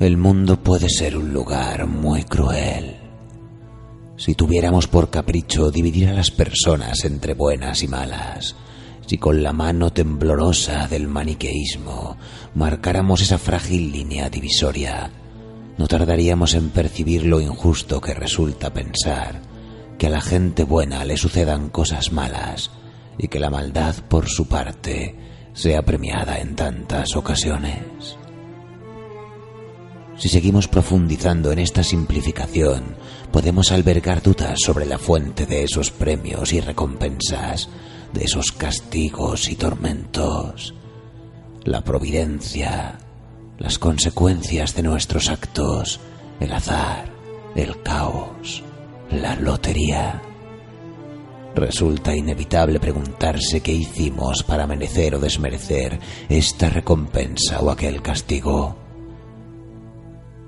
El mundo puede ser un lugar muy cruel. Si tuviéramos por capricho dividir a las personas entre buenas y malas, si con la mano temblorosa del maniqueísmo marcáramos esa frágil línea divisoria, no tardaríamos en percibir lo injusto que resulta pensar que a la gente buena le sucedan cosas malas y que la maldad por su parte sea premiada en tantas ocasiones. Si seguimos profundizando en esta simplificación, podemos albergar dudas sobre la fuente de esos premios y recompensas, de esos castigos y tormentos. La providencia, las consecuencias de nuestros actos, el azar, el caos, la lotería. Resulta inevitable preguntarse qué hicimos para merecer o desmerecer esta recompensa o aquel castigo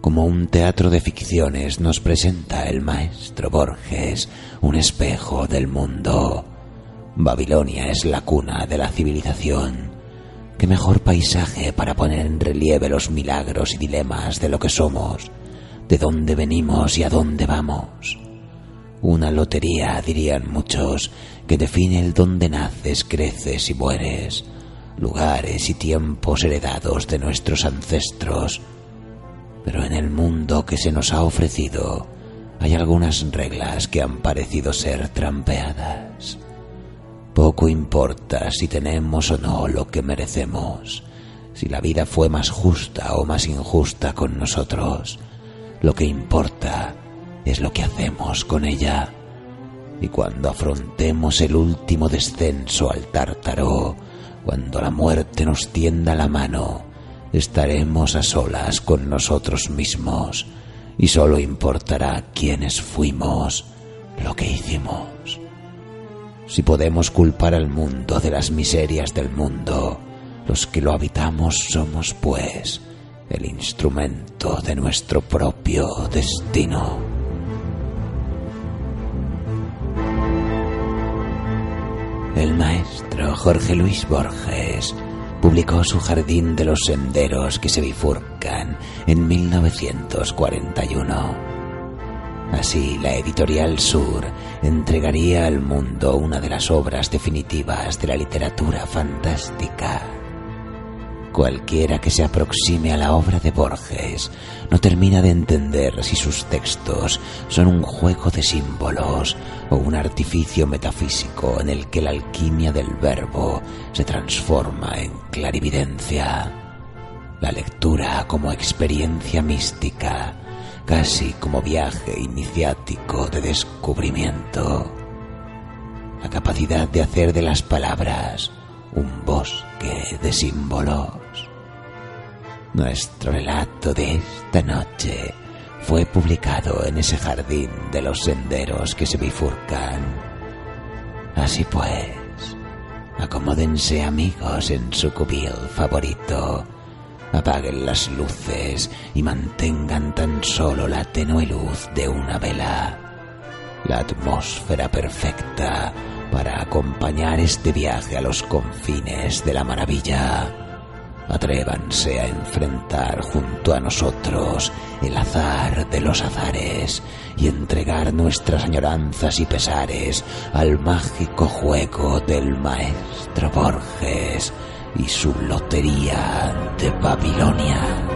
como un teatro de ficciones nos presenta el maestro Borges un espejo del mundo. Babilonia es la cuna de la civilización. Qué mejor paisaje para poner en relieve los milagros y dilemas de lo que somos, de dónde venimos y a dónde vamos. Una lotería, dirían muchos, que define el dónde naces, creces y mueres, lugares y tiempos heredados de nuestros ancestros, pero en el mundo que se nos ha ofrecido hay algunas reglas que han parecido ser trampeadas. Poco importa si tenemos o no lo que merecemos, si la vida fue más justa o más injusta con nosotros. Lo que importa es lo que hacemos con ella. Y cuando afrontemos el último descenso al tártaro, cuando la muerte nos tienda la mano, estaremos a solas con nosotros mismos y solo importará quiénes fuimos, lo que hicimos. Si podemos culpar al mundo de las miserias del mundo, los que lo habitamos somos, pues, el instrumento de nuestro propio destino. El maestro Jorge Luis Borges publicó su Jardín de los Senderos que se bifurcan en 1941. Así, la editorial Sur entregaría al mundo una de las obras definitivas de la literatura fantástica. Cualquiera que se aproxime a la obra de Borges no termina de entender si sus textos son un juego de símbolos o un artificio metafísico en el que la alquimia del verbo se transforma en clarividencia. La lectura como experiencia mística, casi como viaje iniciático de descubrimiento. La capacidad de hacer de las palabras un bosque de símbolos. Nuestro relato de esta noche fue publicado en ese jardín de los senderos que se bifurcan. Así pues, acomódense amigos en su cubil favorito, apaguen las luces y mantengan tan solo la tenue luz de una vela. La atmósfera perfecta para acompañar este viaje a los confines de la maravilla. Atrévanse a enfrentar junto a nosotros el azar de los azares y entregar nuestras añoranzas y pesares al mágico juego del maestro Borges y su lotería de Babilonia.